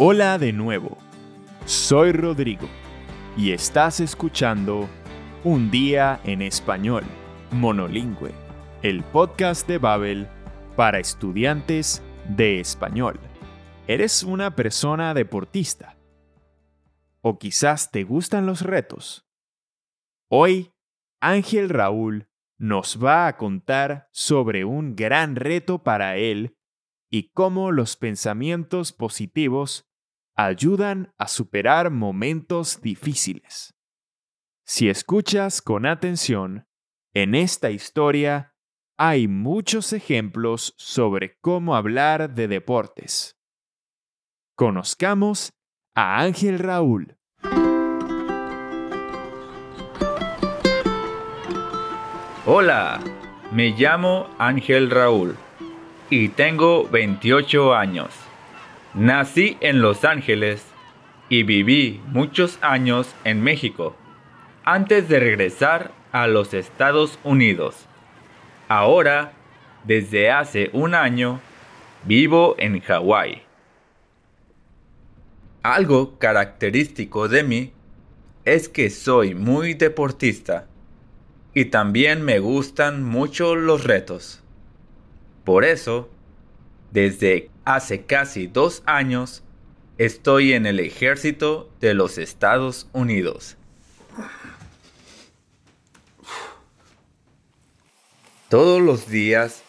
Hola de nuevo, soy Rodrigo y estás escuchando Un día en español, monolingüe, el podcast de Babel para estudiantes de español. ¿Eres una persona deportista? ¿O quizás te gustan los retos? Hoy, Ángel Raúl nos va a contar sobre un gran reto para él y cómo los pensamientos positivos ayudan a superar momentos difíciles. Si escuchas con atención, en esta historia hay muchos ejemplos sobre cómo hablar de deportes. Conozcamos a Ángel Raúl. Hola, me llamo Ángel Raúl y tengo 28 años. Nací en Los Ángeles y viví muchos años en México antes de regresar a los Estados Unidos. Ahora, desde hace un año, vivo en Hawái. Algo característico de mí es que soy muy deportista y también me gustan mucho los retos. Por eso, desde hace casi dos años estoy en el ejército de los Estados Unidos. Todos los días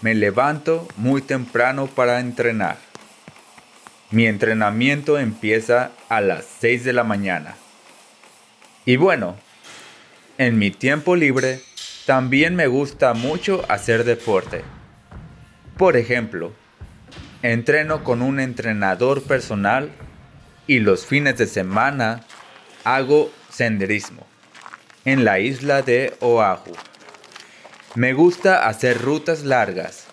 me levanto muy temprano para entrenar. Mi entrenamiento empieza a las 6 de la mañana. Y bueno, en mi tiempo libre también me gusta mucho hacer deporte. Por ejemplo, Entreno con un entrenador personal y los fines de semana hago senderismo en la isla de Oahu. Me gusta hacer rutas largas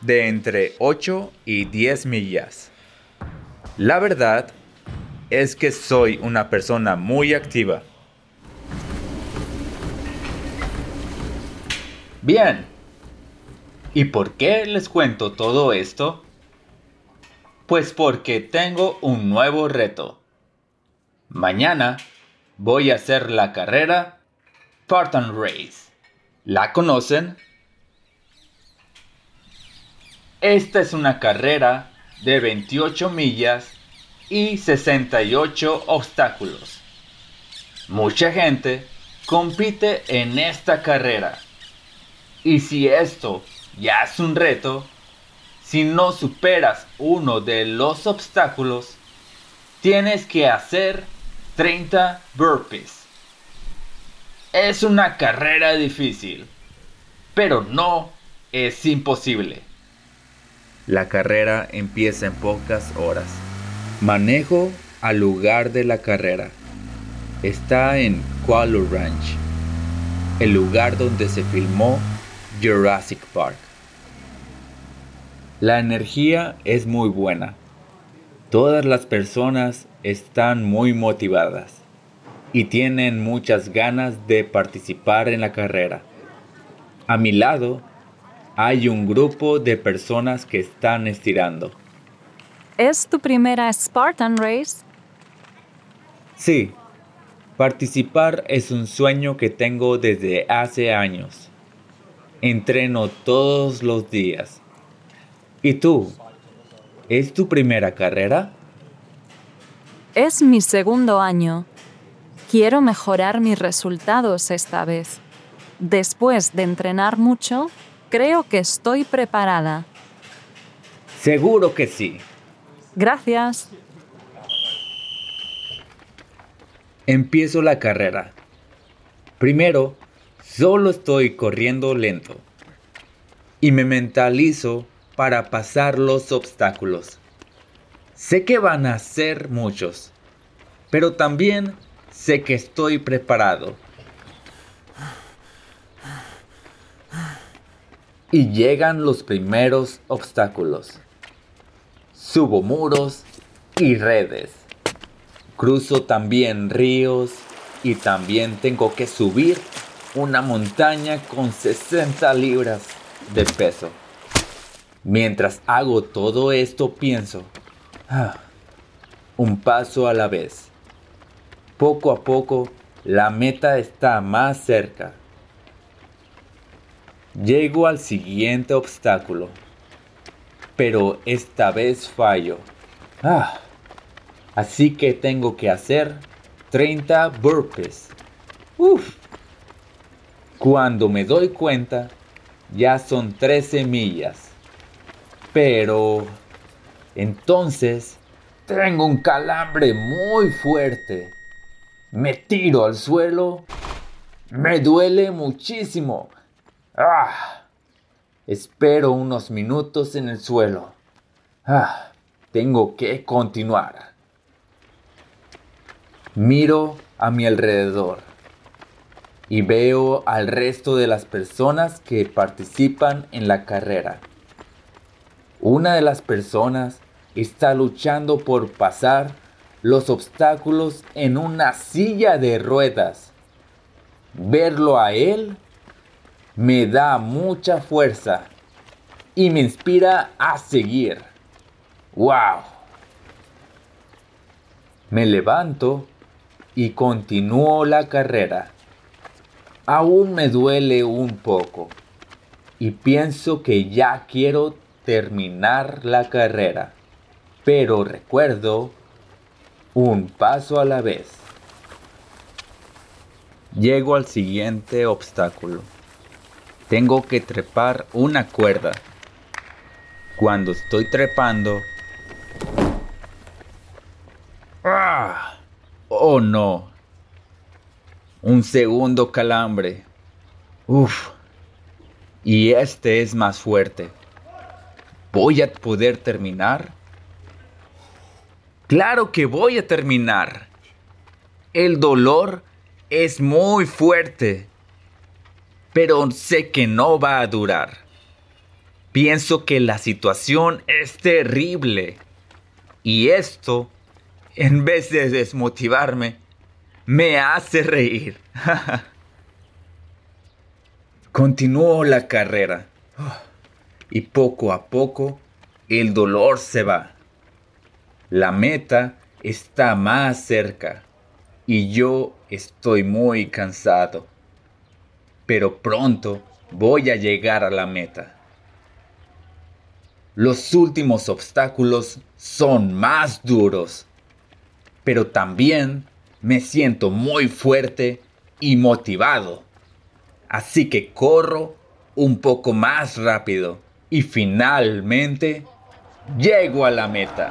de entre 8 y 10 millas. La verdad es que soy una persona muy activa. Bien. ¿Y por qué les cuento todo esto? Pues porque tengo un nuevo reto. Mañana voy a hacer la carrera Spartan Race. ¿La conocen? Esta es una carrera de 28 millas y 68 obstáculos. Mucha gente compite en esta carrera. Y si esto ya es un reto, si no superas uno de los obstáculos, tienes que hacer 30 burpees. Es una carrera difícil, pero no es imposible. La carrera empieza en pocas horas. Manejo al lugar de la carrera. Está en Qualu Ranch, el lugar donde se filmó Jurassic Park. La energía es muy buena. Todas las personas están muy motivadas y tienen muchas ganas de participar en la carrera. A mi lado hay un grupo de personas que están estirando. ¿Es tu primera Spartan Race? Sí, participar es un sueño que tengo desde hace años. Entreno todos los días ¿Y tú? ¿Es tu primera carrera? Es mi segundo año. Quiero mejorar mis resultados esta vez. Después de entrenar mucho, creo que estoy preparada. Seguro que sí. Gracias. Empiezo la carrera. Primero, solo estoy corriendo lento. Y me mentalizo para pasar los obstáculos. Sé que van a ser muchos, pero también sé que estoy preparado. Y llegan los primeros obstáculos. Subo muros y redes. Cruzo también ríos y también tengo que subir una montaña con 60 libras de peso. Mientras hago todo esto pienso, ah, un paso a la vez. Poco a poco, la meta está más cerca. Llego al siguiente obstáculo, pero esta vez fallo. Ah, así que tengo que hacer 30 burpees. Uf. Cuando me doy cuenta, ya son 13 millas. Pero entonces tengo un calambre muy fuerte. Me tiro al suelo. Me duele muchísimo. Ah. Espero unos minutos en el suelo. Ah. Tengo que continuar. Miro a mi alrededor y veo al resto de las personas que participan en la carrera. Una de las personas está luchando por pasar los obstáculos en una silla de ruedas. Verlo a él me da mucha fuerza y me inspira a seguir. ¡Wow! Me levanto y continúo la carrera. Aún me duele un poco y pienso que ya quiero terminar la carrera, pero recuerdo un paso a la vez. Llego al siguiente obstáculo. Tengo que trepar una cuerda. Cuando estoy trepando... ¡Ah! ¡Oh no! Un segundo calambre. Uf. Y este es más fuerte. ¿Voy a poder terminar? Claro que voy a terminar. El dolor es muy fuerte. Pero sé que no va a durar. Pienso que la situación es terrible. Y esto, en vez de desmotivarme, me hace reír. Continúo la carrera y poco a poco el dolor se va. La meta está más cerca y yo estoy muy cansado. Pero pronto voy a llegar a la meta. Los últimos obstáculos son más duros, pero también me siento muy fuerte y motivado. Así que corro un poco más rápido y finalmente llego a la meta.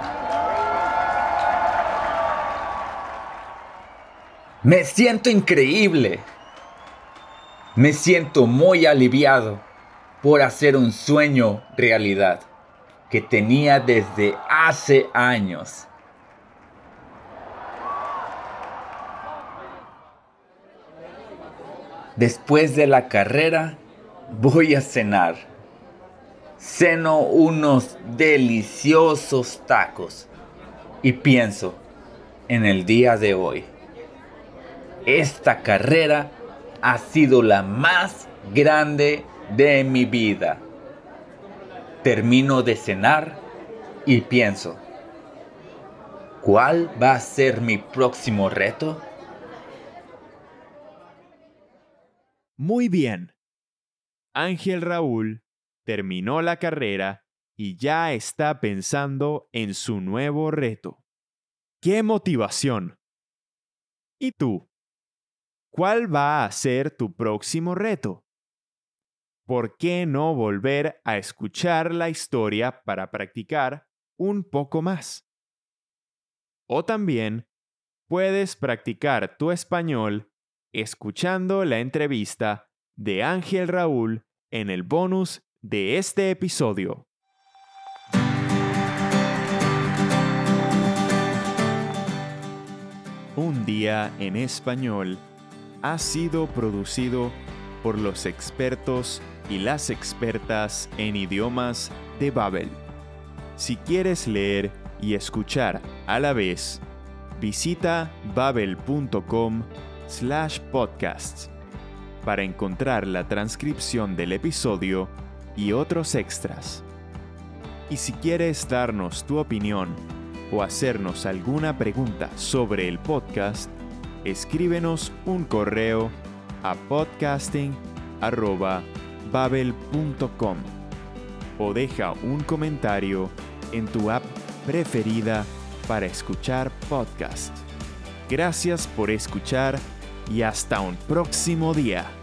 Me siento increíble. Me siento muy aliviado por hacer un sueño realidad que tenía desde hace años. Después de la carrera, voy a cenar. Ceno unos deliciosos tacos y pienso en el día de hoy. Esta carrera ha sido la más grande de mi vida. Termino de cenar y pienso, ¿cuál va a ser mi próximo reto? Muy bien. Ángel Raúl terminó la carrera y ya está pensando en su nuevo reto. ¡Qué motivación! ¿Y tú? ¿Cuál va a ser tu próximo reto? ¿Por qué no volver a escuchar la historia para practicar un poco más? O también puedes practicar tu español escuchando la entrevista de Ángel Raúl en el bonus de este episodio. Un día en español ha sido producido por los expertos y las expertas en idiomas de Babel. Si quieres leer y escuchar a la vez, visita babel.com slash podcasts para encontrar la transcripción del episodio y otros extras. Y si quieres darnos tu opinión o hacernos alguna pregunta sobre el podcast, escríbenos un correo a podcasting.babel.com o deja un comentario en tu app preferida para escuchar podcast. Gracias por escuchar y hasta un próximo día.